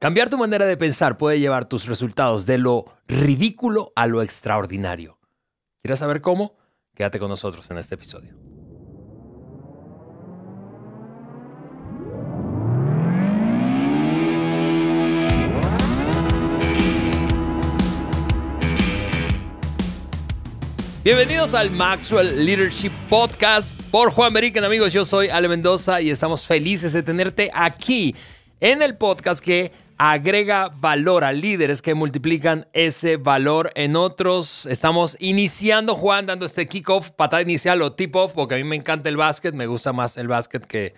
Cambiar tu manera de pensar puede llevar tus resultados de lo ridículo a lo extraordinario. ¿Quieres saber cómo? Quédate con nosotros en este episodio. Bienvenidos al Maxwell Leadership Podcast por Juan Beriken, amigos. Yo soy Ale Mendoza y estamos felices de tenerte aquí en el podcast que agrega valor a líderes que multiplican ese valor en otros. Estamos iniciando, Juan, dando este kickoff, patada inicial o tip-off, porque a mí me encanta el básquet, me gusta más el básquet que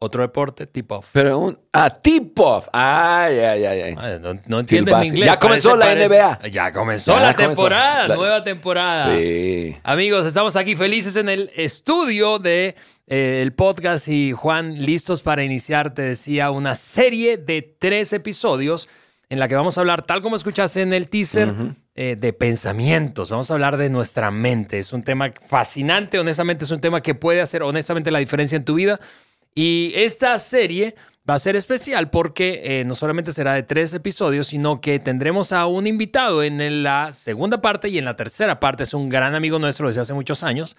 otro deporte, tip-off. Pero un. Ah, tip-off. Ay, ay, ay. ay. No, no entienden básquet. inglés. Ya comenzó la NBA. Ya comenzó Ya la comenzó. temporada, La- nueva temporada. Sí. Amigos, estamos aquí felices en el estudio de eh, el podcast y Juan, listos para iniciar, te decía, una serie de tres episodios en la que vamos a hablar, tal como escuchaste en el teaser, eh, de pensamientos. Vamos a hablar de nuestra mente. Es un tema fascinante, honestamente es un tema que puede hacer honestamente la diferencia en tu vida. Y esta serie va a ser especial porque eh, no solamente será de tres episodios, sino que tendremos a un invitado en la segunda parte y en la tercera parte. Es un gran amigo nuestro desde hace muchos años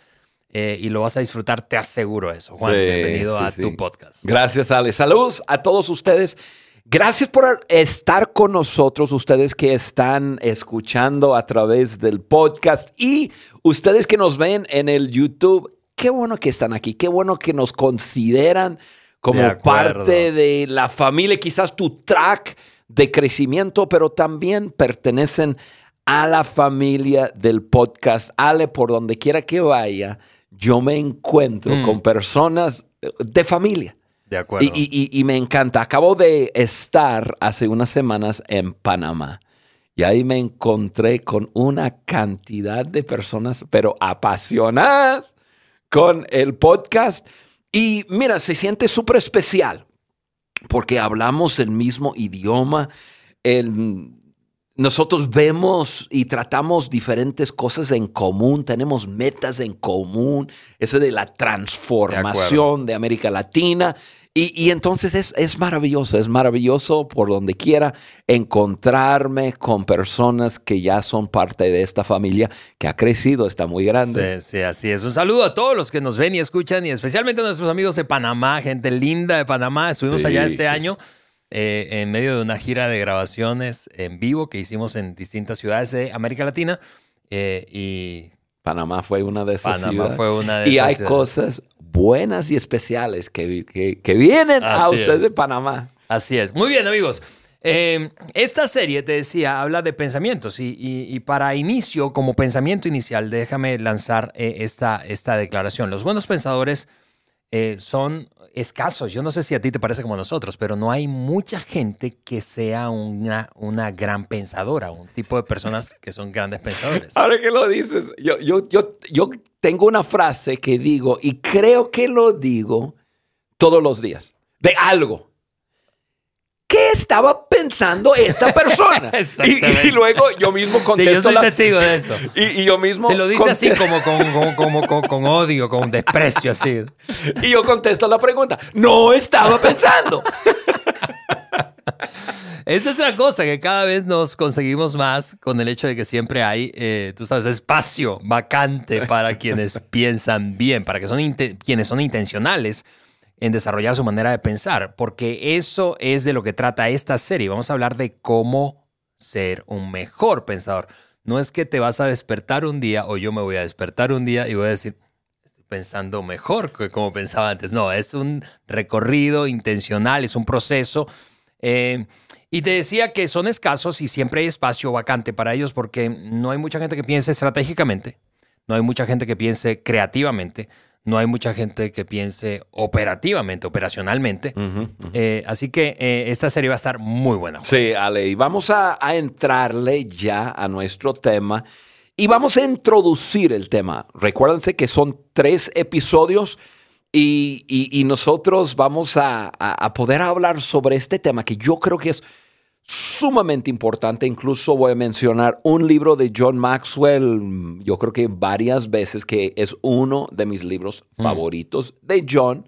eh, y lo vas a disfrutar, te aseguro eso. Juan, Sí, bienvenido sí, a sí. tu podcast. Gracias, Ale. Saludos a todos ustedes. Gracias por estar con nosotros, ustedes que están escuchando a través del podcast y ustedes que nos ven en el YouTube. Qué bueno que están aquí, qué bueno que nos consideran como De parte de la familia, quizás tu track de crecimiento, pero también pertenecen a la familia del podcast. Ale, por donde quiera que vaya, yo me encuentro Mm. con personas eh, de familia. De acuerdo. Y, y- y- y me encanta. Acabo de estar hace unas semanas en Panamá. Y ahí me encontré con una cantidad de personas, pero apasionadas con el podcast. Y mira, se siente súper especial porque hablamos el mismo idioma. el- nosotros vemos y tratamos diferentes cosas en común, tenemos metas en común, ese de la transformación de, América Latina. Y, y entonces es, es maravilloso, es maravilloso por donde quiera encontrarme con personas que ya son parte de esta familia que ha crecido, está muy grande. Sí, sí, así es. Un saludo a todos los que nos ven y escuchan y especialmente a nuestros amigos de Panamá, gente linda de Panamá. Estuvimos Sí, allá este sí, año eh, en medio de una gira de grabaciones en vivo que hicimos en distintas ciudades de América Latina eh, y Panamá fue una de esas Panamá ciudades. fue una de Y esas hay ciudades. cosas buenas y especiales que, que- que vienen a ustedes es. de Panamá. Así es. Muy bien, amigos. Eh, esta serie, te decía, habla de pensamientos y, y- y para inicio, como pensamiento inicial, déjame lanzar eh, esta, esta declaración. Los buenos pensadores eh, son escasos. Yo no sé si a ti te parece como a nosotros, pero no hay mucha gente que sea una, una gran pensadora, un tipo de personas que son grandes pensadores. Ahora que lo dices, yo, yo, yo, yo tengo una frase que digo y creo que lo digo todos los días, de algo. ¿Qué estaba pensando esta persona? Y, y luego yo mismo Sí, yo contesto soy la- testigo de eso. y, y yo mismo Se lo dice así como con, como, como, como- con odio, con desprecio, así. y yo contesto la pregunta. No estaba pensando. Esa es la cosa, que cada vez nos conseguimos más con el hecho de que siempre hay, eh, tú sabes, espacio vacante para quienes piensan bien, para que son quienes son intencionales en desarrollar su manera de pensar, porque eso es de lo que trata esta serie. Vamos a hablar de cómo ser un mejor pensador. No es que te vas a despertar un día o yo me voy a despertar un día y voy a decir, estoy pensando mejor que como pensaba antes. No, es un recorrido intencional, es un proceso. Eh, y te decía que son escasos y siempre hay espacio vacante para ellos porque no hay mucha gente que piense estratégicamente, no hay mucha gente que piense creativamente, no hay mucha gente que piense operativamente, operacionalmente. Eh, así que eh, esta serie va a estar muy buena. Sí, Ale, y vamos a, a entrarle ya a nuestro tema y vamos a introducir el tema. Recuérdense que son tres episodios y, y- y nosotros vamos a, a- a poder hablar sobre este tema que yo creo que es sumamente importante. Incluso voy a mencionar un libro de John Maxwell, yo creo que varias veces, que es uno de mis libros favoritos de John.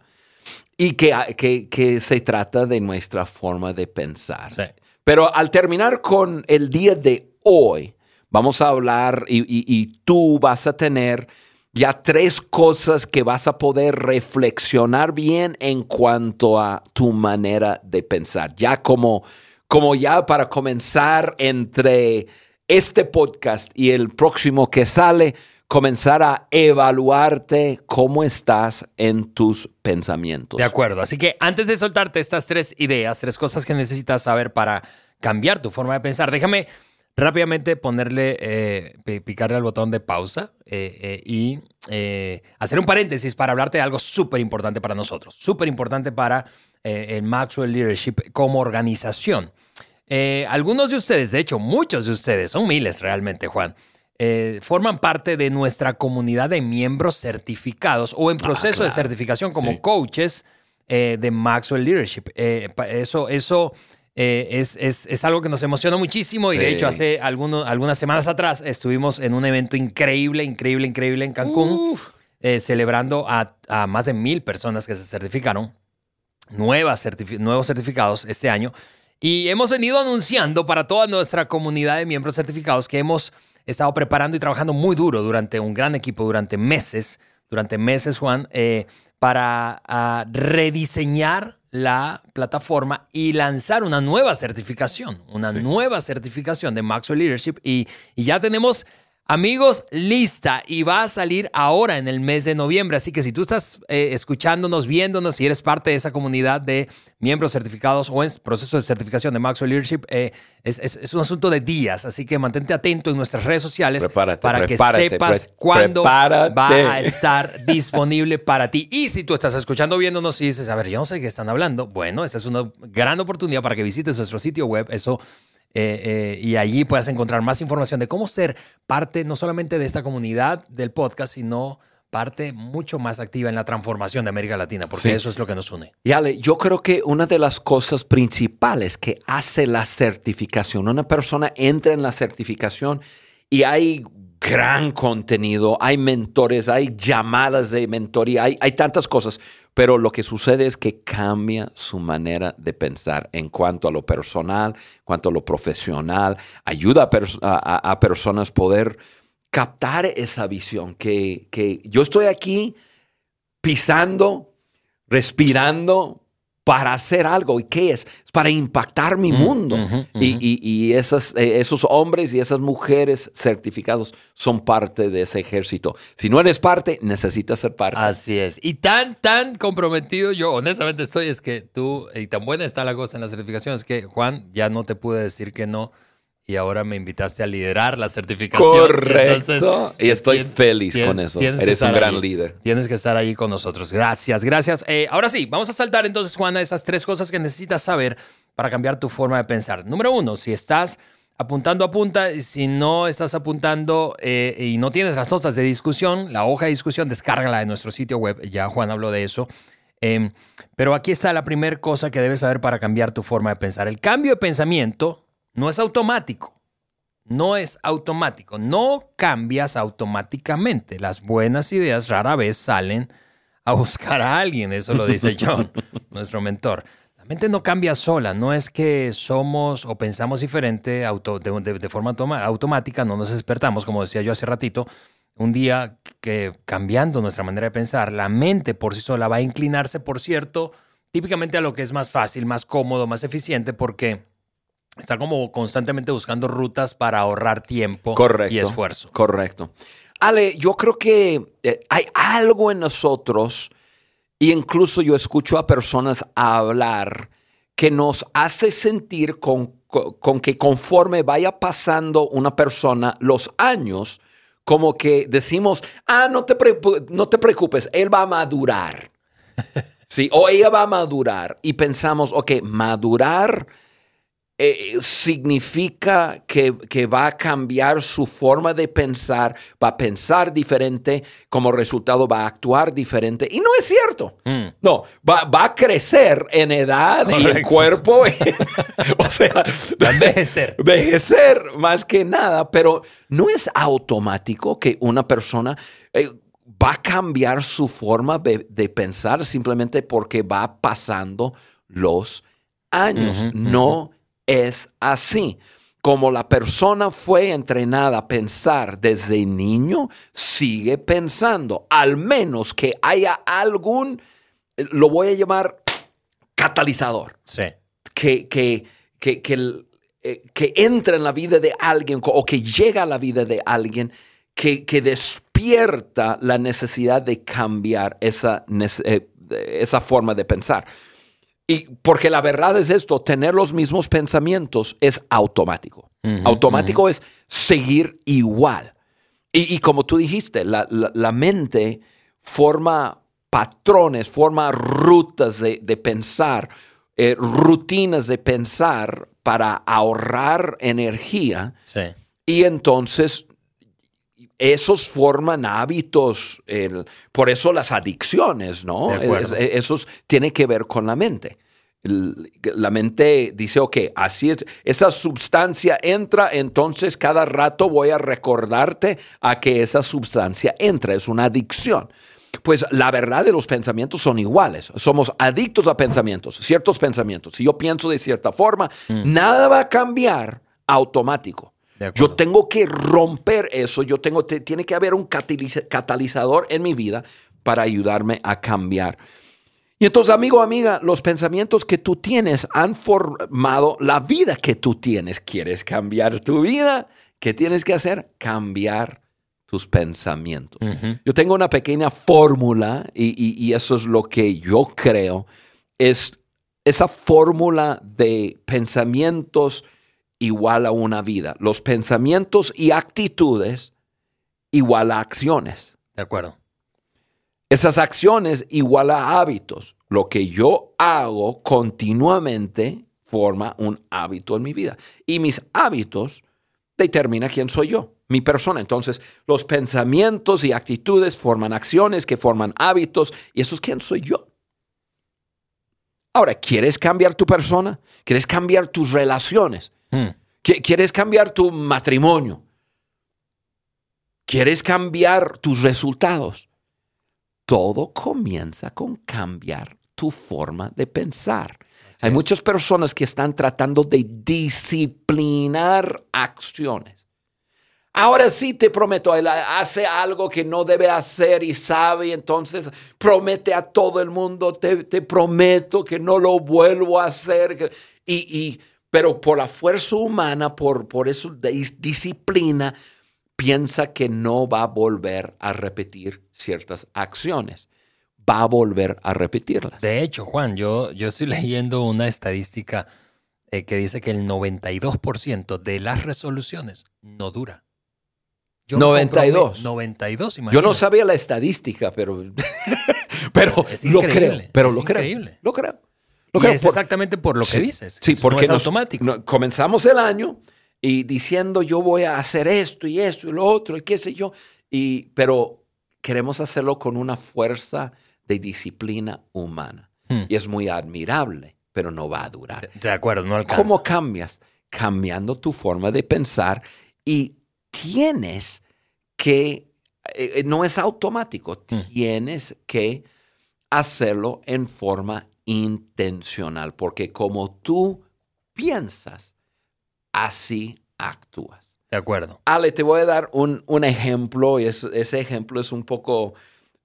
y que, que, que se trata de nuestra forma de pensar. Sí. Pero al terminar con el día de hoy, vamos a hablar y, y- y tú vas a tener ya tres cosas que vas a poder reflexionar bien en cuanto a tu manera de pensar. Ya como, como ya para comenzar entre este podcast y el próximo que sale, comenzar a evaluarte cómo estás en tus pensamientos. De acuerdo. Así que antes de soltarte estas tres ideas, tres cosas que necesitas saber para cambiar tu forma de pensar, déjame rápidamente ponerle, eh, pi- picarle al botón de pausa eh, eh, y hacer un paréntesis para hablarte de algo súper importante para nosotros, súper importante para eh, el Maxwell Leadership como organización. Eh, algunos de ustedes, de hecho muchos de ustedes, son miles realmente, Juan, eh, forman parte de nuestra comunidad de miembros certificados o en proceso de claro. certificación como Sí. coaches eh, de Maxwell Leadership. Eh, eso eso eh, es, es- es algo que nos emociona muchísimo y de Sí. hecho hace algunos, algunas semanas atrás estuvimos en un evento increíble, increíble, increíble en Cancún, eh, celebrando a, a más de mil personas que se certificaron nuevas certifi- nuevos certificados este año. Y hemos venido anunciando para toda nuestra comunidad de miembros certificados que hemos estado preparando y trabajando muy duro durante un gran equipo, durante meses, durante meses, Juan, eh, para ah, rediseñar la plataforma y lanzar una nueva certificación, una nueva certificación de Maxwell Leadership. Y, y ya tenemos Amigos, lista y va a salir ahora en el mes de noviembre. Así que si tú estás eh, escuchándonos, viéndonos y eres parte de esa comunidad de miembros certificados o en proceso de certificación de Maxwell Leadership, eh, es, es- es un asunto de días. Así que mantente atento en nuestras redes sociales Prepárate, para prepárate, que sepas pre- cuándo prepárate. va a estar disponible para ti. Y si tú estás escuchando, viéndonos y dices, a ver, yo no sé qué están hablando, bueno, esta es una gran oportunidad para que visites nuestro sitio web. Eso eh, eh, y allí puedas encontrar más información de cómo ser parte no solamente de esta comunidad del podcast, sino parte mucho más activa en la transformación de América Latina, porque Sí. eso es lo que nos une. Y Ale, yo creo que una de las cosas principales que hace la certificación, una persona entra en la certificación y hay gran contenido, hay mentores, hay llamadas de mentoría, hay, hay tantas cosas, pero lo que sucede es que cambia su manera de pensar en cuanto a lo personal, cuanto a lo profesional, ayuda a, pers- a personas poder captar esa visión, que, que yo estoy aquí pisando, respirando para hacer algo. ¿Y qué es? Es para impactar mi Mm, mundo. Y, y- y esas, eh, esos hombres y esas mujeres certificados son parte de ese ejército. Si no eres parte, necesitas ser parte. Así es. Y tan, tan comprometido yo, honestamente estoy, es que tú, y tan buena está la cosa en la certificación, es que Juan, ya no te pude decir que no. Y ahora me invitaste a liderar la certificación. Correcto. Entonces, y estoy tien- feliz tien- con eso. Eres un gran ahí. líder. Tienes que estar allí con nosotros. Gracias, gracias. Eh, ahora sí, vamos a saltar entonces, Juana, esas tres cosas que necesitas saber para cambiar tu forma de pensar. Número uno, si estás apuntando, apunta. Y Si no estás apuntando eh, y no tienes las notas de discusión, la hoja de discusión, descárgala de nuestro sitio web. Ya Juan habló de eso. Eh, pero aquí está la primera cosa que debes saber para cambiar tu forma de pensar. El cambio de pensamiento no es automático. No es automático. No cambias automáticamente. Las buenas ideas rara vez salen a buscar a alguien. Eso lo dice John, nuestro mentor. La mente no cambia sola. No es que somos o pensamos diferente auto- de, de- de forma automa- automática. No nos despertamos, como decía yo hace ratito. Un día que cambiando nuestra manera de pensar, la mente por sí sola va a inclinarse, por cierto, típicamente a lo que es más fácil, más cómodo, más eficiente, porque está como constantemente buscando rutas para ahorrar tiempo Correcto. y esfuerzo. Correcto. Ale, yo creo que eh, hay algo en nosotros, y incluso yo escucho a personas hablar que nos hace sentir con, con- con que conforme vaya pasando una persona los años, como que decimos, ah, no te, no te preocupes, él va a madurar. Sí, o ella va a madurar. Y pensamos, ok, madurar eh, significa que, que va a cambiar su forma de pensar, va a pensar diferente, como resultado va a actuar diferente. Y no es cierto. Mm. No, va, va a crecer en edad y en cuerpo. o sea, Va a envejecer. envejecer más que nada, pero no es automático que una persona eh, va a cambiar su forma de, de pensar simplemente porque va pasando los años. No es así. Como la persona fue entrenada a pensar desde niño, sigue pensando, al menos que haya algún, lo voy a llamar catalizador Sí. que, que, que, que, eh, que entra en la vida de alguien o que llega a la vida de alguien que, que despierta la necesidad de cambiar esa, eh, esa forma de pensar. Y porque la verdad es esto, tener los mismos pensamientos es automático. Automático es seguir igual. Y, y como tú dijiste, la, la- la mente forma patrones, forma rutas de, de pensar, eh, rutinas de pensar para ahorrar energía. Sí. Y entonces esos forman hábitos, el- por eso las adicciones, ¿no? Es- esos tiene que ver con la mente. La mente dice, ok, así es, esa sustancia entra, entonces cada rato voy a recordarte a que esa sustancia entra, es una adicción. Pues la verdad de los pensamientos son iguales. Somos adictos a pensamientos, ciertos pensamientos. Si yo pienso de cierta forma, nada va a cambiar automático. Yo tengo que romper eso. Yo tengo, te- tiene que haber un cataliza- catalizador en mi vida para ayudarme a cambiar. Y entonces, amigo, amiga, los pensamientos que tú tienes han formado la vida que tú tienes. ¿Quieres cambiar tu vida? ¿Qué tienes que hacer? Cambiar tus pensamientos. Yo tengo una pequeña fórmula y, y- y eso es lo que yo creo. Es esa fórmula de pensamientos igual a una vida. Los pensamientos y actitudes igual a acciones. De acuerdo. Esas acciones igual a hábitos. Lo que yo hago continuamente forma un hábito en mi vida. Y mis hábitos determinan quién soy yo, mi persona. Entonces, los pensamientos y actitudes forman acciones que forman hábitos. Y eso es quién soy yo. Ahora, ¿quieres cambiar tu persona? ¿Quieres cambiar tus relaciones? Mm. Qui- ¿Quieres cambiar tu matrimonio? ¿Quieres cambiar tus resultados? Todo comienza con cambiar tu forma de pensar. Hay es. muchas personas que están tratando de disciplinar acciones. Ahora sí te prometo, él hace algo que no debe hacer y sabe, entonces promete a todo el mundo, te, te prometo que no lo vuelvo a hacer. Y, y- pero por la fuerza humana, por, por eso disciplina, piensa que no va a volver a repetir ciertas acciones. Va a volver a repetirlas. De hecho, Juan, yo, yo estoy leyendo una estadística eh, que dice que el 92% de las resoluciones no dura. Yo me 92. comprometo- 92, Yo no imagínate. sabía la estadística, pero, pero Es- es lo creo. Pero es lo creo. increíble. Lo creo. Y es por- exactamente por lo que Sí, dices. Sí, que porque no es nos- automático. no- comenzamos el año y diciendo yo voy a hacer esto y esto y lo otro y qué sé yo. Y, pero queremos hacerlo con una fuerza de disciplina humana. Hmm. Y es muy admirable, pero no va a durar. De acuerdo, no alcanza. ¿Cómo cambias? Cambiando tu forma de pensar y tienes que, eh, eh, no es automático, Mm. tienes que hacerlo en forma intencional, porque como tú piensas, así actúas. De acuerdo. Ale, te voy a dar un, un ejemplo y es- ese ejemplo es un poco...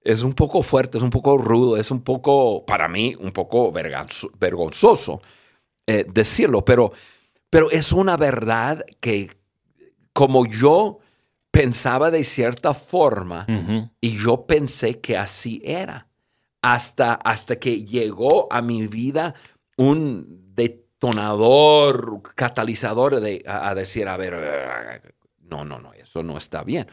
Es un poco fuerte, es un poco rudo, es un poco, para mí, un poco vergonzo- vergonzoso eh, decirlo, pero, pero es una verdad que como yo pensaba de cierta forma y yo pensé que así era, hasta, hasta que llegó a mi vida un detonador, catalizador de, a, a decir, a ver, no, no, no, eso no está bien.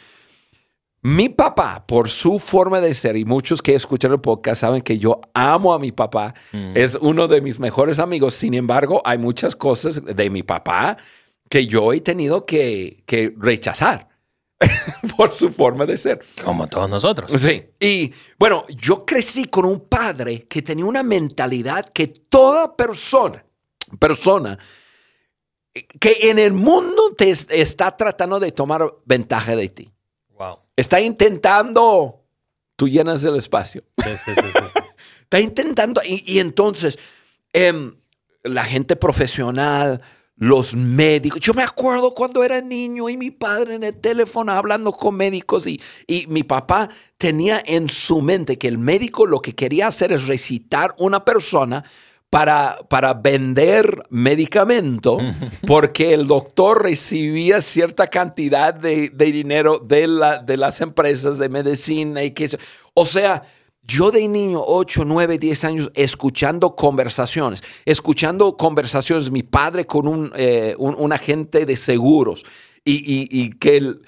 Mi papá, por su forma de ser, y muchos que escuchan el podcast saben que yo amo a mi papá, Mm. es uno de mis mejores amigos. Sin embargo, hay muchas cosas de mi papá que yo he tenido que, que rechazar por su forma de ser. Como todos nosotros. Sí. Y bueno, yo crecí con un padre que tenía una mentalidad que toda persona, persona que en el mundo te es- está tratando de tomar ventaja de ti. Wow. Está intentando tú llenas el espacio. Sí, sí, sí. Está intentando, y, y entonces, em, la gente profesional, los médicos. Yo me acuerdo cuando era niño y mi padre en el teléfono hablando con médicos y, y mi papá tenía en su mente que el médico lo que quería hacer es recitar una persona para, para vender medicamento porque el doctor recibía cierta cantidad de, de dinero de, la, de las empresas de medicina y que... O sea, yo de niño, 8, 9, 10 años, escuchando conversaciones, escuchando conversaciones, mi padre con un, eh, un, un agente de seguros y, y, y que él,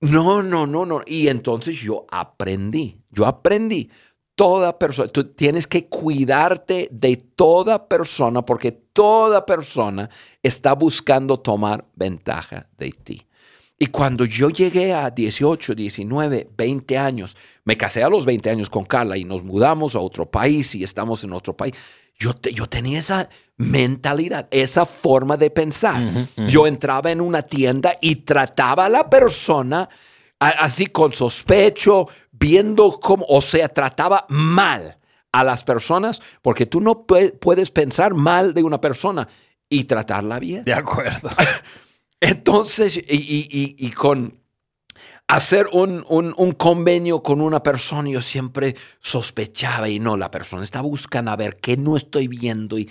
no, no, no, no. Y entonces yo aprendí, yo aprendí. Toda persona, tú tienes que cuidarte de toda persona porque toda persona está buscando tomar ventaja de ti. Y cuando yo llegué a 18, 19, 20 años, me casé a los 20 años con Carla y nos mudamos a otro país y estamos en otro país. Yo, te- yo tenía esa mentalidad, esa forma de pensar. Yo entraba en una tienda y trataba a la persona a- así con sospecho, viendo cómo, o sea, trataba mal a las personas, porque tú no pue- puedes pensar mal de una persona y tratarla bien. De acuerdo. Entonces, y, y- y- con hacer un, un- un convenio con una persona, yo siempre sospechaba y no, la persona está buscando a ver qué no estoy viendo. Y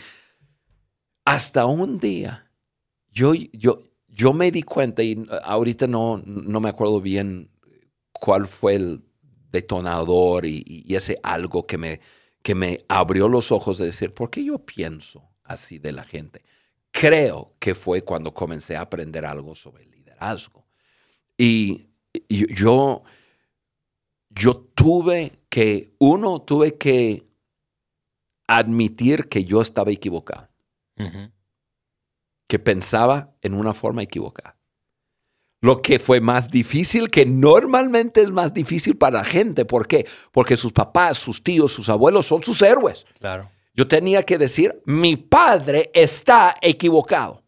hasta un día, yo, yo, yo me di cuenta, y ahorita no, no me acuerdo bien cuál fue el detonador y, y ese algo que me, que me abrió los ojos de decir, ¿por qué yo pienso así de la gente? Creo que fue cuando comencé a aprender algo sobre el liderazgo. Y, yo, yo tuve que, uno, tuve que admitir que yo estaba equivocado, que pensaba en una forma equivocada. Lo que fue más difícil, que normalmente es más difícil para la gente. ¿Por qué? Porque sus papás, sus tíos, sus abuelos son sus héroes. Claro. Yo tenía que decir, mi padre está equivocado.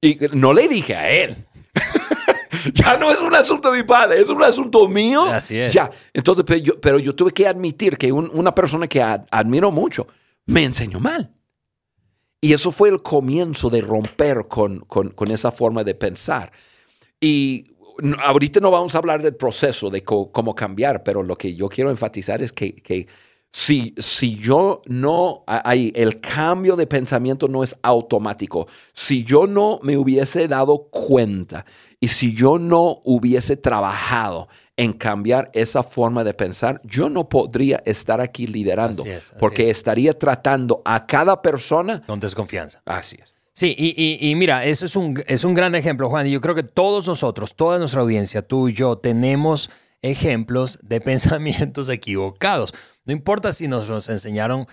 Y no le dije a él. ya no es un asunto de mi padre, es un asunto mío. Así es. Ya. Entonces, pero yo, pero yo tuve que admitir que un- una persona que ad- admiro mucho me enseñó mal. Y eso fue el comienzo de romper con, con- con esa forma de pensar. Y ahorita no vamos a hablar del proceso de co- cómo cambiar, pero lo que yo quiero enfatizar es que, que si, si yo no, hay, el cambio de pensamiento no es automático. Si yo no me hubiese dado cuenta y si yo no hubiese trabajado en cambiar esa forma de pensar, yo no podría estar aquí liderando Así es, así porque es. estaría tratando a cada persona. Con desconfianza. Así es. Sí, y, y- y mira, eso es un, es un gran ejemplo, Juan. Y yo creo que todos nosotros, toda nuestra audiencia, tú y yo, tenemos ejemplos de pensamientos equivocados. No importa si nos los enseñaron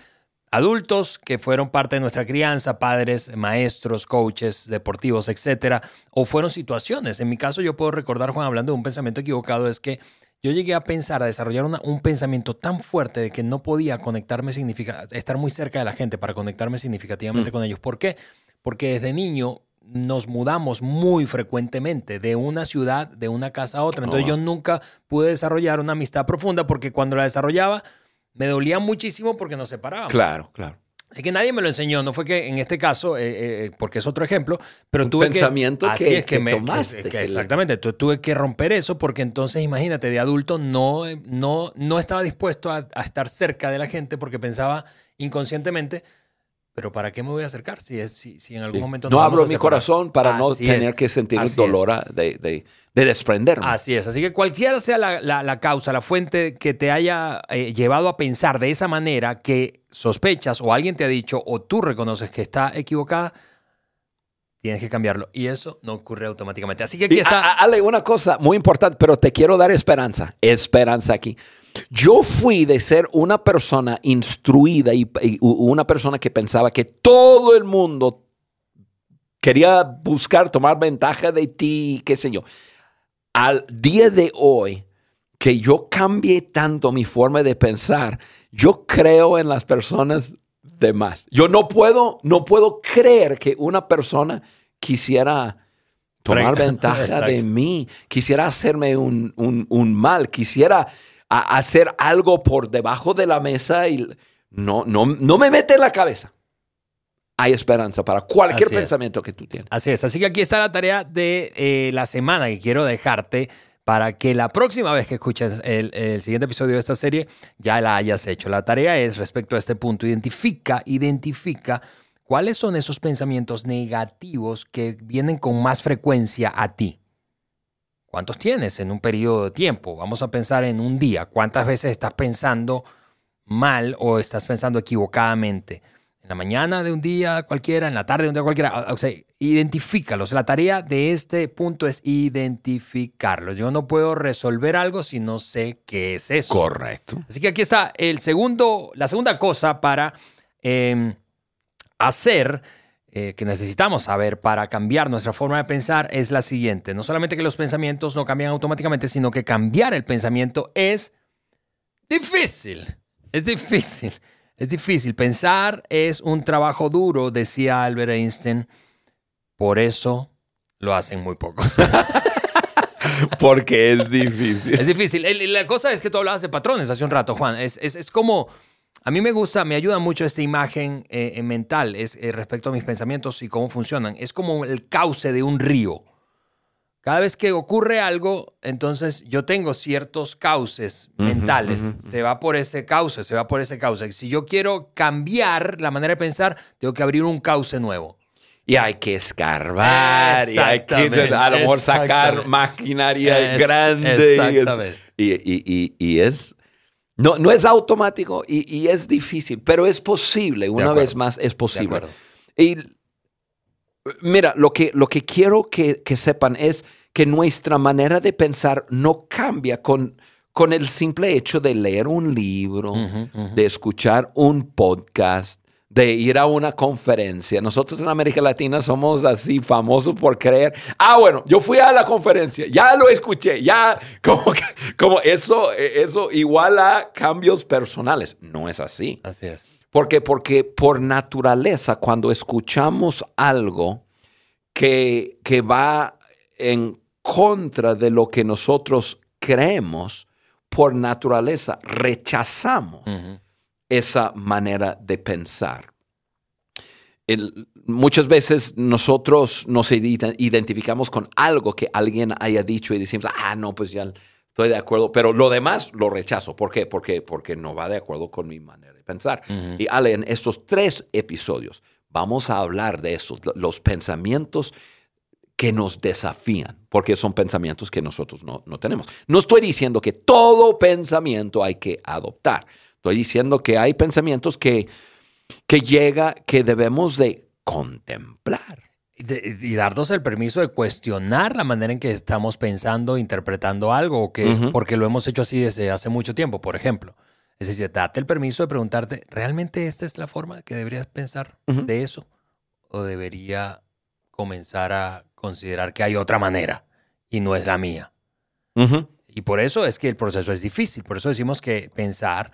adultos que fueron parte de nuestra crianza, padres, maestros, coaches deportivos, etcétera, o fueron situaciones. En mi caso, yo puedo recordar, Juan, hablando de un pensamiento equivocado, es que yo llegué a pensar, a desarrollar una- un pensamiento tan fuerte de que no podía conectarme, significa, estar muy cerca de la gente para conectarme significativamente con ellos. ¿Por qué? Porque desde niño nos mudamos muy frecuentemente de una ciudad, de una casa a otra. Entonces Oh, yo nunca pude desarrollar una amistad profunda porque cuando la desarrollaba me dolía muchísimo porque nos separábamos. Claro, claro. Así que nadie me lo enseñó, no fue que en este caso, eh, eh, porque es otro ejemplo, pero Un tuve pensamiento que... Así que- es que, que me... tomaste, que- exactamente, tu- tuve que romper eso porque entonces, imagínate, de adulto no, eh, no, no estaba dispuesto a, a estar cerca de la gente porque pensaba inconscientemente, pero ¿para qué me voy a acercar si, es, si, si en algún Sí. momento No abro mi corazón para no Así tener es. que sentir Así dolor de, de- de desprenderme. Así es, así que cualquiera sea la, la- la causa, la fuente que te haya eh, llevado a pensar de esa manera que sospechas o alguien te ha dicho o tú reconoces que está equivocada, tienes que cambiarlo. Y eso no ocurre automáticamente. Así que aquí Y, está. Ale, una cosa muy importante, pero te quiero dar esperanza. Esperanza aquí. Yo fui de ser una persona instruida y, una persona que pensaba que todo el mundo quería buscar tomar ventaja de ti, qué sé yo. Al día de hoy, que yo cambié tanto mi forma de pensar, yo creo en las personas de más. Yo no puedo, no puedo creer que una persona quisiera tomar ventaja de mí, quisiera hacerme un, un- un mal, quisiera a hacer algo por debajo de la mesa y no, no, no me mete en la cabeza. Hay esperanza para cualquier Así es. pensamiento que tú tienes. Así es, así que aquí está la tarea de eh, la semana que quiero dejarte para que la próxima vez que escuches el, el siguiente episodio de esta serie ya la hayas hecho. La tarea es respecto a este punto, identifica, identifica cuáles son esos pensamientos negativos que vienen con más frecuencia a ti. ¿Cuántos tienes en un periodo de tiempo? Vamos a pensar en un día. ¿Cuántas veces estás pensando mal o estás pensando equivocadamente? En la mañana de un día cualquiera, en la tarde de un día cualquiera. O sea, identifícalos. La tarea de este punto es identificarlos. Yo no puedo resolver algo si no sé qué es eso. Correcto. Así que aquí está el segundo, la segunda cosa para eh, hacer, eh, que necesitamos saber para cambiar nuestra forma de pensar es la siguiente. No solamente que los pensamientos no cambian automáticamente, sino que cambiar el pensamiento es difícil. Es difícil. Es difícil. Pensar es un trabajo duro, decía Albert Einstein. Por eso lo hacen muy pocos. Porque es difícil. Es difícil. La cosa es que tú hablabas de patrones hace un rato, Juan. Es, es, es como, a mí me gusta, me ayuda mucho esta imagen eh, eh, mental es, eh, respecto a mis pensamientos y cómo funcionan. Es como el cauce de un río. Cada vez que ocurre algo, entonces yo tengo ciertos cauces mentales. ujú, Se va por ese cauce, se va por ese cauce. Si yo quiero cambiar la manera de pensar, tengo que abrir un cauce nuevo. Y hay que escarbar, y hay que a lo mejor sacar maquinaria Es- grande. y es- exactamente. Y, y- y- y es. No, no es automático y, y es difícil, pero es posible. Una vez más, es posible. Y mira, lo que, lo que quiero que, que sepan es que nuestra manera de pensar no cambia con, con el simple hecho de leer un libro, de escuchar un podcast, de ir a una conferencia. Nosotros en América Latina somos así famosos por creer, ah, bueno, yo fui a la conferencia, ya lo escuché, ya, como, que- como eso, eh, eso igual a cambios personales. No es así. Así es. Porque, porque por naturaleza, cuando escuchamos algo que, que va en contra de lo que nosotros creemos, por naturaleza rechazamos. Esa manera de pensar. El- muchas veces nosotros nos ident- identificamos con algo que alguien haya dicho y decimos, ah, no, pues ya estoy de acuerdo, pero lo demás lo rechazo. ¿Por qué? Porque, porque no va de acuerdo con mi manera de pensar. Y Ale, en estos tres episodios vamos a hablar de esos, los pensamientos que nos desafían, porque son pensamientos que nosotros no, no tenemos. No estoy diciendo que todo pensamiento hay que adoptar. Estoy diciendo que hay pensamientos que, que llega, que debemos de contemplar. Y de- y darnos el permiso de cuestionar la manera en que estamos pensando, interpretando algo, o que, porque lo hemos hecho así desde hace mucho tiempo, por ejemplo. Es decir, date el permiso de preguntarte, ¿realmente esta es la forma que deberías pensar Ujú. de eso? ¿O debería comenzar a considerar que hay otra manera y no es la mía? Y por eso es que el proceso es difícil. Por eso decimos que pensar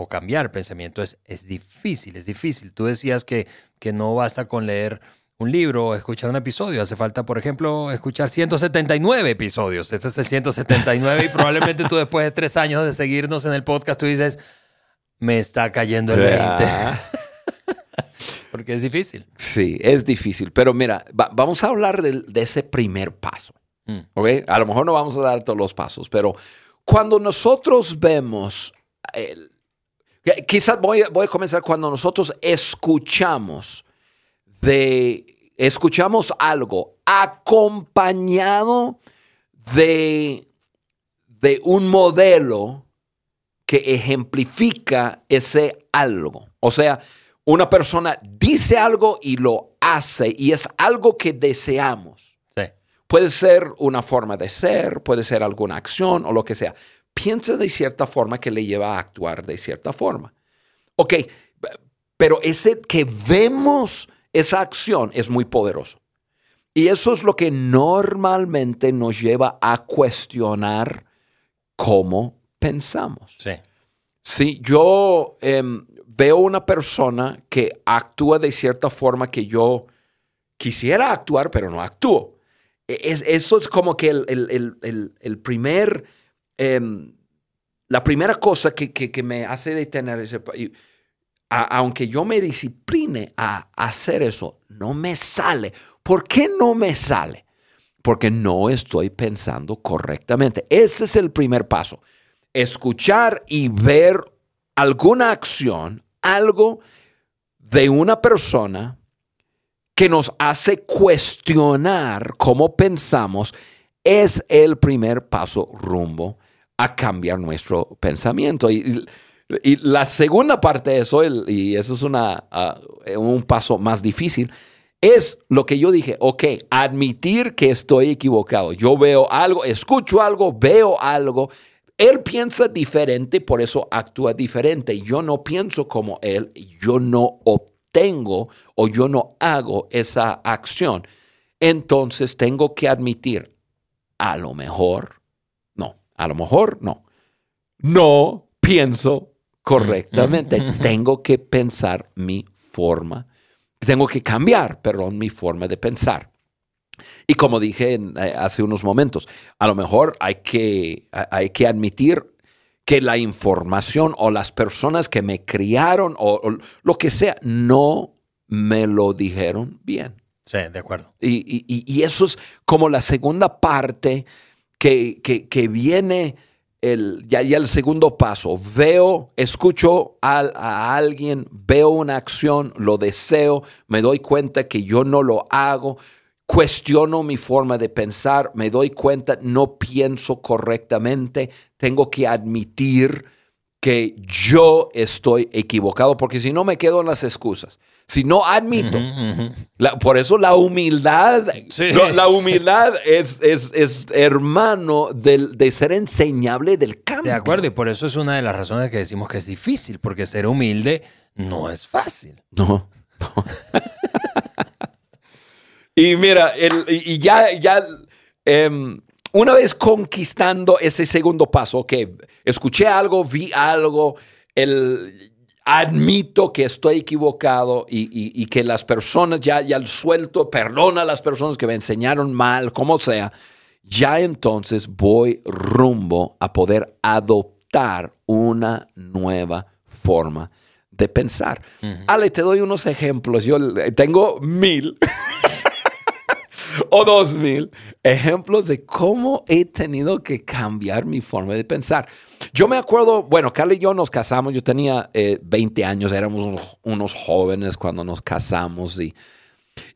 o cambiar el pensamiento es, es difícil, es difícil. Tú decías que, que no basta con leer un libro o escuchar un episodio. Hace falta, por ejemplo, escuchar 179 episodios. Este es el 179 y probablemente tú después de tres años de seguirnos en el podcast, tú dices, me está cayendo el 20. Ah, Porque es difícil. Sí, es difícil, pero mira, va- vamos a hablar de, ese primer paso. Mm. ¿ok? A lo mejor no vamos a dar todos los pasos, pero cuando nosotros vemos, el- quizás voy, a- voy a comenzar cuando nosotros escuchamos de, escuchamos algo acompañado de, de un modelo que ejemplifica ese algo. O sea, una persona dice algo y lo hace y es algo que deseamos. Sí. Puede ser una forma de ser, puede ser alguna acción o lo que sea. Piensa de cierta forma que le lleva a actuar de cierta forma. Ok, pero ese que vemos esa acción es muy poderoso. Y eso es lo que normalmente nos lleva a cuestionar cómo pensamos. Sí. Si yo em, veo una persona que actúa de cierta forma que yo quisiera actuar, pero no actúo. E- es- eso es como que el, el- el- el- el primer, em, la primera cosa que, que, me hace detener ese... aunque yo me discipline a hacer eso, no me sale. ¿Por qué no me sale? Porque no estoy pensando correctamente. Ese es el primer paso. Escuchar y ver alguna acción, algo de una persona que nos hace cuestionar cómo pensamos, es el primer paso rumbo a cambiar nuestro pensamiento. Y, la segunda parte de eso, y eso es una, ah, un paso más difícil, es lo que yo dije, ok, admitir que estoy equivocado. Yo veo algo, escucho algo, veo algo. Él piensa diferente, por eso actúa diferente. Yo no pienso como él, yo no obtengo o yo no hago esa acción. Entonces tengo que admitir, a lo mejor a lo mejor no. No pienso correctamente. tengo que pensar mi forma. Tengo que cambiar, perdón, mi forma de pensar. Y como dije eh, hace unos momentos, a lo mejor hay que, hay que admitir que la información o las personas que me criaron o, lo que sea no me lo dijeron bien. Sí, de acuerdo. Y, y eso es como la segunda parte que, viene el, ya, el segundo paso. Veo, escucho a, a, alguien, veo una acción, lo deseo, me doy cuenta que yo no lo hago, cuestiono mi forma de pensar, me doy cuenta, no pienso correctamente, tengo que admitir que yo estoy equivocado, porque si no me quedo en las excusas. Si no admito, por eso la humildad, la humildad es, es, hermano de ser enseñable del cambio. De acuerdo, y por eso es una de las razones que decimos que es difícil, porque ser humilde no es fácil. No. y mira, y ya, ya em, una vez conquistando ese segundo paso, que escuché algo, vi algo, el, admito que estoy equivocado y, que las personas ya, ya suelto, perdona a las personas que me enseñaron mal, como sea, ya entonces voy rumbo a poder adoptar una nueva forma de pensar. Ale, te doy unos ejemplos. Yo tengo mil. o dos mil ejemplos de cómo he tenido que cambiar mi forma de pensar. Yo me acuerdo, bueno, Carla y yo nos casamos, yo tenía 20 eh, años, éramos unos, jóvenes cuando nos casamos y,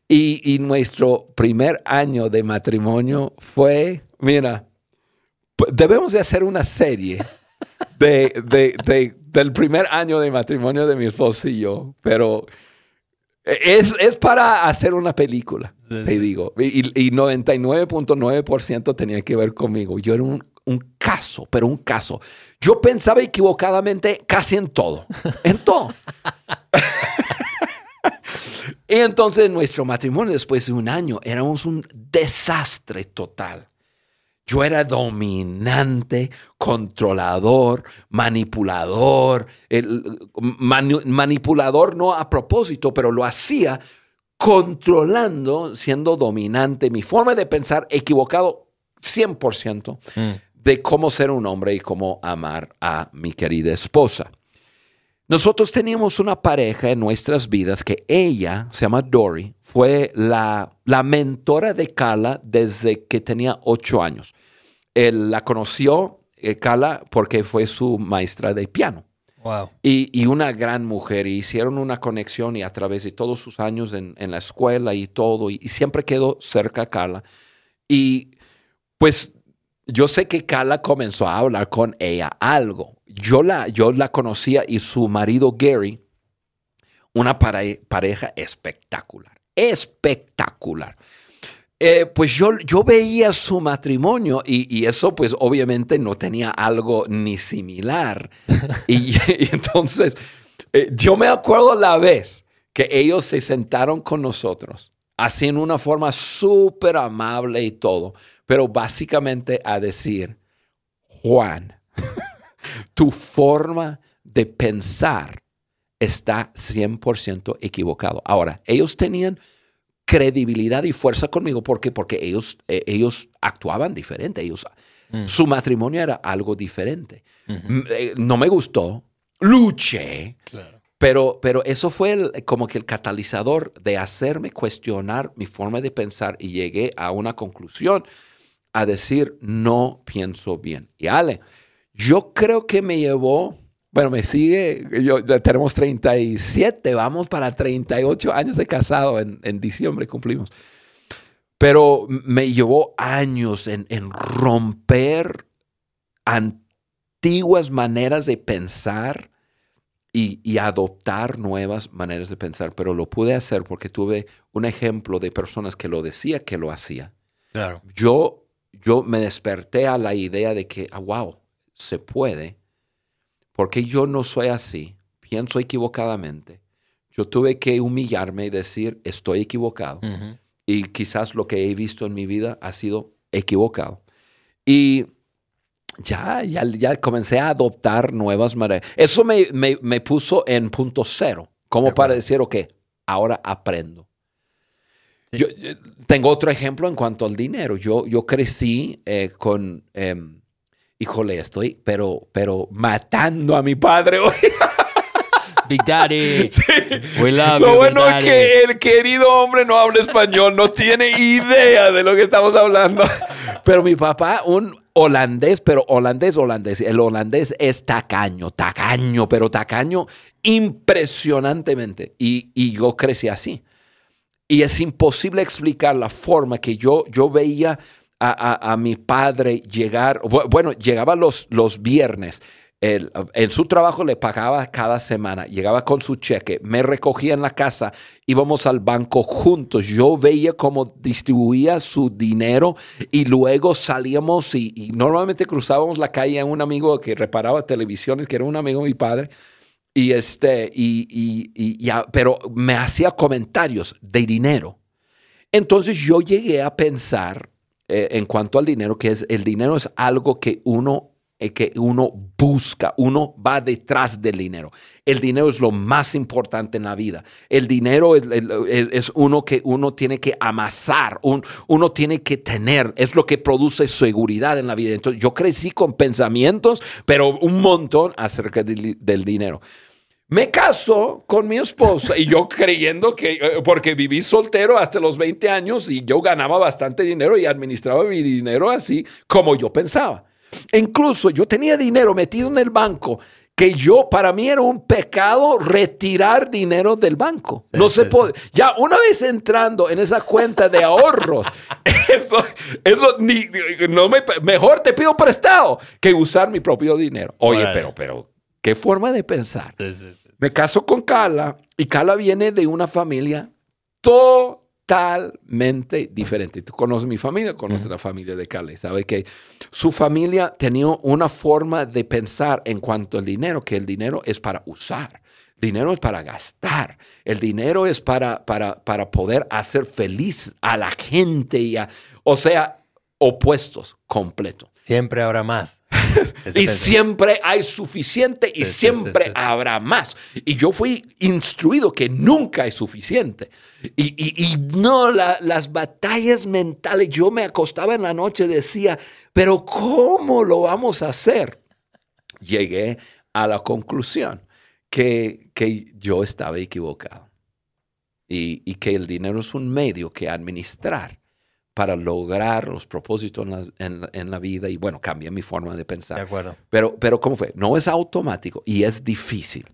y, nuestro primer año de matrimonio fue, mira, debemos de hacer una serie de, del primer año de matrimonio de mi esposo y yo, pero es, es para hacer una película, te digo. Y, y 99.9% tenía que ver conmigo. Yo era un, un, caso, pero un caso. Yo pensaba equivocadamente casi en todo. En todo. y entonces nuestro matrimonio después de un año éramos un desastre total. Yo era dominante, controlador, manipulador, manipulador no a propósito, pero lo hacía controlando, siendo dominante, mi forma de pensar equivocado 100% mm. de cómo ser un hombre y cómo amar a mi querida esposa. Nosotros teníamos una pareja en nuestras vidas que ella, se llama Dory, fue la, la mentora de Kala desde que tenía ocho años. Él la conoció, eh, Kala, porque fue su maestra de piano. Wow. Y, una gran mujer. Y hicieron una conexión y a través de todos sus años en, la escuela y todo. Y, siempre quedó cerca a Kala. Y pues yo sé que Kala comenzó a hablar con ella algo. Yo la, yo la conocía y su marido Gary, una pareja espectacular espectacular. Eh, pues yo, yo veía su matrimonio y, eso pues obviamente no tenía algo ni similar. y, entonces eh, yo me acuerdo la vez que ellos se sentaron con nosotros, así en una forma súper amable y todo, pero básicamente a decir, Juan, tu forma de pensar está 100% equivocado. Ahora, ellos tenían credibilidad y fuerza conmigo. ¿Por qué? Porque ellos, eh, ellos actuaban diferente. Ellos Mm. Su matrimonio era algo diferente. Eh, No me gustó, luché, Claro. pero, pero eso fue el- como que el catalizador de hacerme cuestionar mi forma de pensar y llegué a una conclusión a decir, no pienso bien. Y Ale, yo creo que me llevó, bueno, me sigue, yo, tenemos 37, vamos para 38 años de casado, en, en diciembre cumplimos. Pero me llevó años en, en romper antiguas maneras de pensar y, y adoptar nuevas maneras de pensar. Pero lo pude hacer porque tuve un ejemplo de personas que lo decía que lo hacía. Claro. Yo, yo me desperté a la idea de que, ah, wow, se puede. Porque yo no soy así, pienso equivocadamente. Yo tuve que humillarme y decir, estoy equivocado y quizás lo que he visto en mi vida ha sido equivocado. Y ya, ya, ya comencé a adoptar nuevas maneras. Eso me, me- me puso en punto cero, como para decir, ok, ahora aprendo. Sí. Yo, yo tengo otro ejemplo en cuanto al dinero. Yo, yo crecí eh, con, em, híjole, estoy, pero, pero matando a mi padre hoy. Big Daddy. We love Lo you, bueno es que el querido hombre no habla español, no tiene idea de lo que estamos hablando. Pero mi papá, un holandés, pero holandés, holandés. El holandés es tacaño, tacaño, pero tacaño impresionantemente. Y, y yo crecí así. Y es imposible explicar la forma que yo, yo veía a, mi padre llegar. Bu- Bueno, llegaba los, los viernes. En su trabajo le pagaba cada semana. Llegaba con su cheque. Me recogía en la casa. Íbamos al banco juntos. Yo veía cómo distribuía su dinero y luego salíamos y, normalmente cruzábamos la calle a un amigo que reparaba televisiones, que era un amigo de mi padre. Y este, y- y ya, pero me hacía comentarios de dinero. Entonces yo llegué a pensar eh, en cuanto al dinero, que es el dinero es algo que uno, eh, que uno busca, uno va detrás del dinero. El dinero es lo más importante en la vida. El dinero es, uno que uno tiene que amasar, un- uno tiene que tener, es lo que produce seguridad en la vida. Entonces yo crecí con pensamientos, pero un montón acerca del dinero. Me caso con mi esposa y yo creyendo que, eh, porque viví soltero hasta los 20 años y yo ganaba bastante dinero y administraba mi dinero así como yo pensaba. E incluso yo tenía dinero metido en el banco que yo, para mí era un pecado retirar dinero del banco. Sí, no se sí, puede. Ya una vez entrando en esa cuenta de ahorros, eso, eso ni, no me, mejor te pido prestado que usar mi propio dinero. Oye, pero, pero, ¿qué forma de pensar? Me caso con Carla y Carla viene de una familia totalmente diferente. Tú conoces mi familia, conoces la familia de Carla y sabes que su familia tenía una forma de pensar en cuanto al dinero, que el dinero es para usar. El dinero es para gastar. El dinero es para, para, para poder hacer feliz a la gente. Y a- o sea, opuestos completos. Siempre habrá más. Y siempre hay suficiente y Sí, siempre sí, sí, sí. habrá más. Y yo fui instruido que nunca es suficiente. Y, y- y no, la- las batallas mentales, yo me acostaba en la noche decía, pero ¿cómo lo vamos a hacer? Llegué a la conclusión que, que yo estaba equivocado y, y que el dinero es un medio que administrar para lograr los propósitos en la, en en la vida y bueno, cambia mi forma de De pensar. acuerdo. Pero, pero ¿cómo fue? No es automático y es difícil.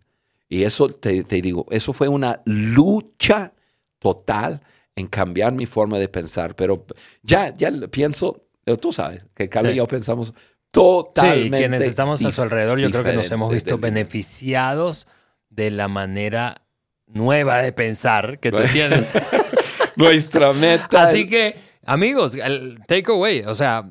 Y eso te, te digo, eso fue una lucha total en cambiar mi forma de pensar. Pero ya, ya pienso, eh, tú sabes, que Carlos Sí. y yo pensamos Sí, totalmente. y quienes estamos a su alrededor, yo creo que nos hemos visto beneficiados de la manera nueva de pensar que tú tienes. Nuestra meta. Así que, amigos, el takeaway, o sea,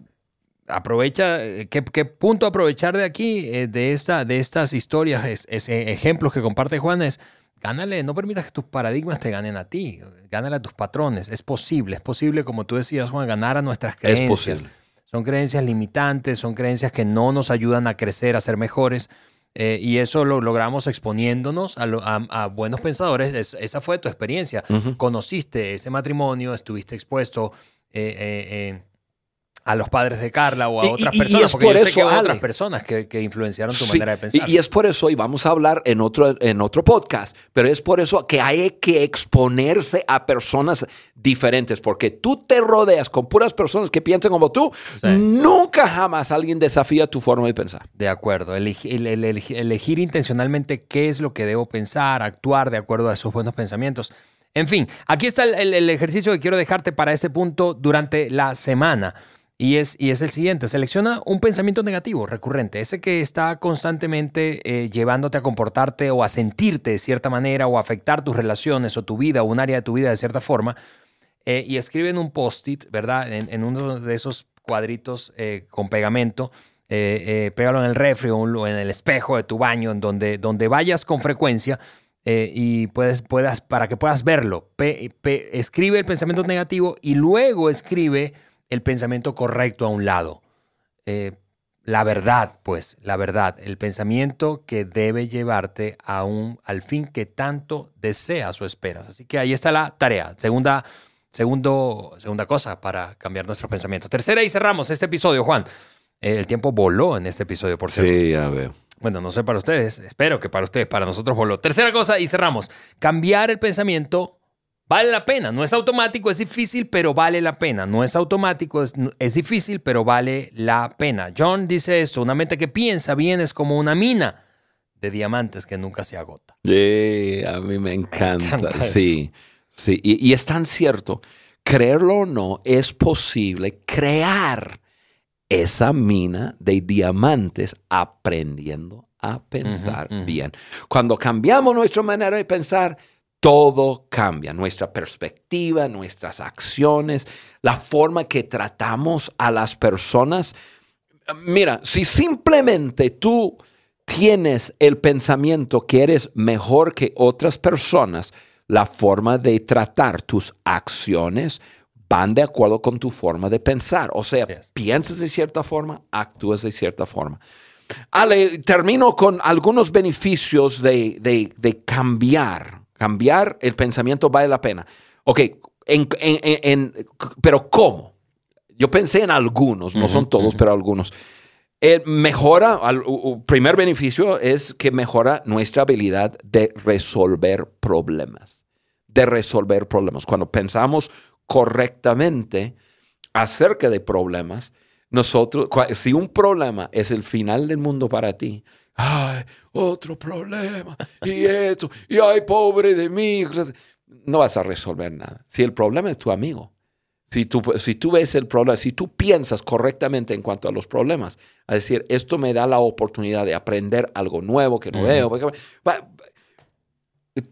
aprovecha, ¿qué, qué punto aprovechar de aquí, eh, de, esta, de estas historias, es, es, ejemplos que comparte Juan es, gánale, no permitas que tus paradigmas te ganen a ti, gánale a tus patrones, es posible, es posible, como tú decías, Juan, ganar a nuestras es creencias. posible. Son creencias limitantes, son creencias que no nos ayudan a crecer, a ser mejores. eh, y eso lo logramos exponiéndonos a, lo- a- a buenos pensadores. Es- esa fue tu experiencia. Conociste ese matrimonio, estuviste expuesto eh, eh, eh, a los padres de Carla o a otras y- personas, porque por yo sé eso, que Ale. otras personas que, que influenciaron tu Sí, manera de pensar. Y, y es por eso, y vamos a hablar en otro, en otro podcast, pero es por eso que hay que exponerse a personas diferentes, porque tú te rodeas con puras personas que piensan como tú, Sí. nunca jamás alguien desafía tu forma de pensar. De acuerdo, Elegi- el- el- el- elegir intencionalmente qué es lo que debo pensar, actuar de acuerdo a esos buenos pensamientos. En fin, aquí está el, ejercicio que quiero dejarte para este punto durante la semana. Y es, y es el siguiente, selecciona un pensamiento negativo recurrente, ese que está constantemente eh, llevándote a comportarte o a sentirte de cierta manera o a afectar tus relaciones o tu vida o un área de tu vida de cierta forma. eh, y escribe en un post-it, ¿verdad? En, uno de esos cuadritos eh, con pegamento, pégalo en el refri o en el espejo de tu baño, en donde, donde vayas con frecuencia eh, y puedes, puedas, para que puedas verlo. Escribe el pensamiento negativo y luego escribe el pensamiento correcto a un lado. Eh, la verdad, pues, la verdad, el pensamiento que debe llevarte a un, al fin que tanto deseas o esperas. Así que ahí está la tarea. Segunda, segundo, segunda cosa para cambiar nuestros pensamientos. Tercera y cerramos este episodio, Juan. El tiempo voló en este episodio, por cierto. ya veo. Bueno, no sé para ustedes, espero que para ustedes, para nosotros voló. Tercera cosa y cerramos. Cambiar el pensamiento vale la pena. No es automático, es difícil, pero vale la pena. No es automático, es, es difícil, pero vale la pena. John dice esto, una mente que piensa bien es como una mina de diamantes que nunca se agota. Sí, a mí me encanta. sí, sí. Y, y es tan cierto. Creerlo o no, es posible crear esa mina de diamantes aprendiendo a pensar bien. Cuando cambiamos nuestra manera de pensar, todo cambia. Nuestra perspectiva, nuestras acciones, la forma que tratamos a las personas. Mira, si simplemente tú tienes el pensamiento que eres mejor que otras personas, la forma de tratar tus acciones van de acuerdo con tu forma de pensar. O sea, piensas de cierta forma, actúas de cierta forma. Ale, termino con algunos beneficios de, de- de cambiar. Cambiar el pensamiento vale la pena. Ok, en- en- en- pero ¿cómo? Yo pensé en algunos, no son Ujú, todos, ujú. pero algunos. Eh, mejora, al- u- u- primer beneficio es que mejora nuestra habilidad de resolver problemas. De resolver problemas. Cuando pensamos correctamente acerca de problemas, nosotros, si un problema es el final del mundo para ti, ay, otro problema, y esto, y ay, pobre de mí, no vas a resolver nada. Si el problema es tu amigo, si tú, si tú ves el problema, si tú piensas correctamente en cuanto a los problemas, a decir, esto me da la oportunidad de aprender algo nuevo que no veo, va- va-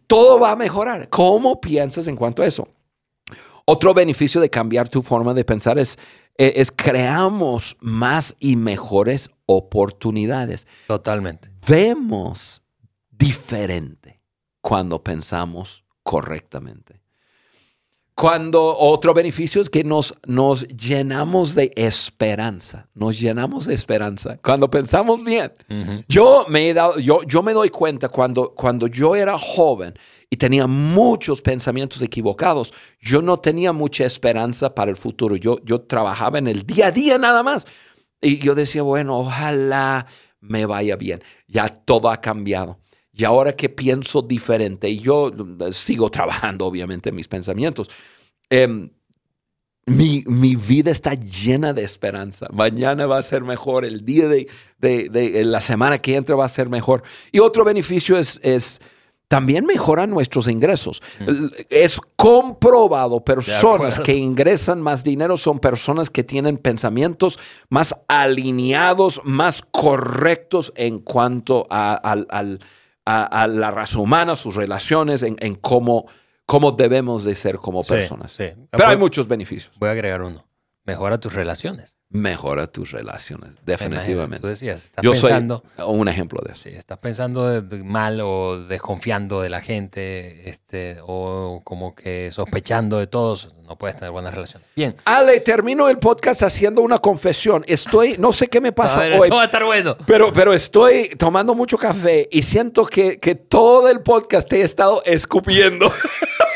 todo va a mejorar. ¿Cómo piensas en cuanto a eso? Otro beneficio de cambiar tu forma de pensar es, eh, es creamos más y mejores oportunidades. Totalmente. Vemos diferente cuando pensamos correctamente. Cuando otro beneficio es que nos, nos llenamos de esperanza, nos llenamos de esperanza. Cuando pensamos bien, yo me, he dado, yo, yo me doy cuenta cuando, cuando yo era joven y tenía muchos pensamientos equivocados, yo no tenía mucha esperanza para el futuro. Yo, yo trabajaba en el día a día nada más. Y yo decía, bueno, ojalá me vaya bien. Ya todo ha cambiado. Y ahora que pienso diferente, y yo eh, sigo trabajando obviamente en mis pensamientos, em, mi, mi vida está llena de esperanza. Mañana va a ser mejor, el día de, de- de- la semana que entra va a ser mejor. Y otro beneficio es, es también mejora nuestros ingresos. Es comprobado, personas que ingresan más dinero son personas que tienen pensamientos más alineados, más correctos en cuanto a, al- al- a- a la raza humana, sus relaciones, en, en cómo, cómo debemos de ser como personas. sí. Pero hay muchos beneficios. Voy a agregar uno. Mejora tus relaciones. Mejora tus relaciones, Imagínate, Tú definitivamente. decías, estás Yo pensando, soy un ejemplo de eso. sí, estás pensando mal o desconfiando de la gente, este, o como que sospechando de todos, no puedes tener buenas relaciones. Bien. Ale, termino el podcast haciendo una confesión. Estoy, no sé qué me pasa A ver, hoy, esto va a estar bueno. pero, pero estoy tomando mucho café y siento que, que todo el podcast te he estado escupiendo.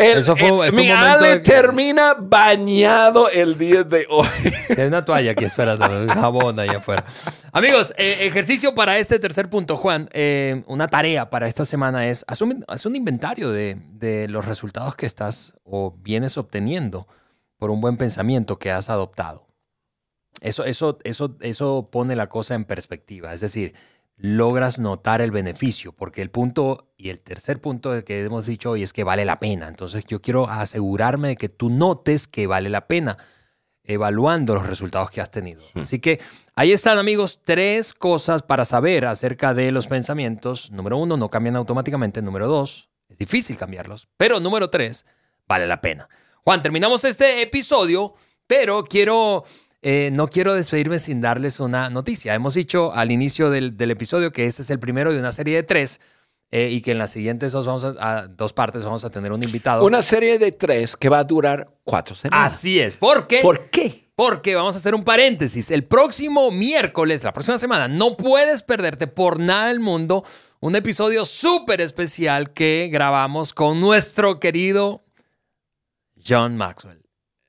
El- Eso fue- el- mi Ale de termina bañado el día de hoy. Hay una toalla aquí, espérate, jabón ahí afuera. Amigos, eh, ejercicio para este tercer punto, Juan. eh, una tarea para esta semana es haz un, haz un inventario de, de los resultados que estás o vienes obteniendo por un buen pensamiento que has adoptado. Eso, eso, eso, eso pone la cosa en perspectiva. Es decir, logras notar el beneficio, porque el punto y el tercer punto que hemos dicho hoy es que vale la pena. Entonces yo quiero asegurarme de que tú notes que vale la pena evaluando los resultados que has tenido. Así que ahí están, amigos, tres cosas para saber acerca de los pensamientos. Número uno, no cambian automáticamente. Número dos, es difícil cambiarlos. Pero número tres, vale la pena. Juan, terminamos este episodio, pero quiero, eh, no quiero despedirme sin darles una noticia. Hemos dicho al inicio del, del episodio que este es el primero de una serie de tres eh, y que en las siguientes dos, vamos a- a- dos partes vamos a tener un invitado. Una serie de tres que va a durar cuatro semanas. Así es, porque... ¿Por qué? Porque vamos a hacer un paréntesis. El próximo miércoles, la próxima semana, no puedes perderte por nada del mundo un episodio súper especial que grabamos con nuestro querido John Maxwell.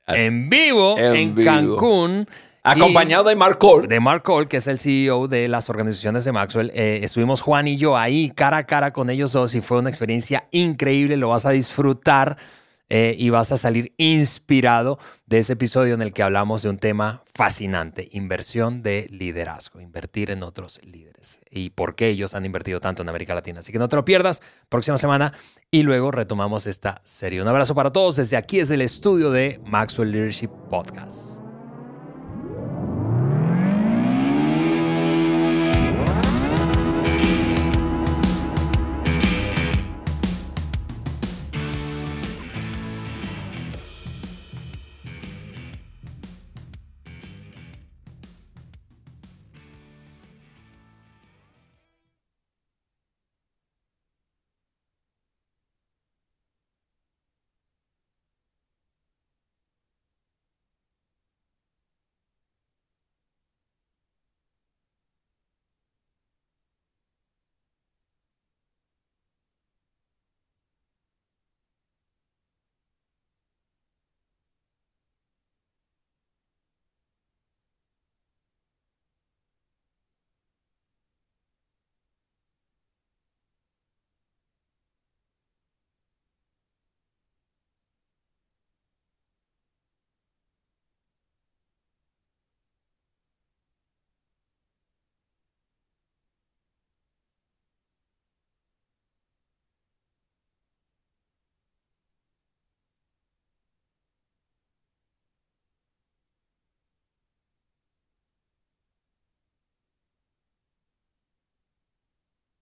En vivo En en, vivo. Cancún. Acompañado de Mark Cole. de Mark Cole, que es el CEO de las organizaciones de Maxwell. Eh, estuvimos Juan y yo ahí cara a cara con ellos dos y fue una experiencia increíble. Lo vas a disfrutar eh, y vas a salir inspirado de ese episodio en el que hablamos de un tema fascinante, inversión de liderazgo, invertir en otros líderes y por qué ellos han invertido tanto en América Latina. Así que no te lo pierdas, próxima semana y luego retomamos esta serie. Un abrazo para todos desde aquí, desde el estudio de Maxwell Leadership Podcast.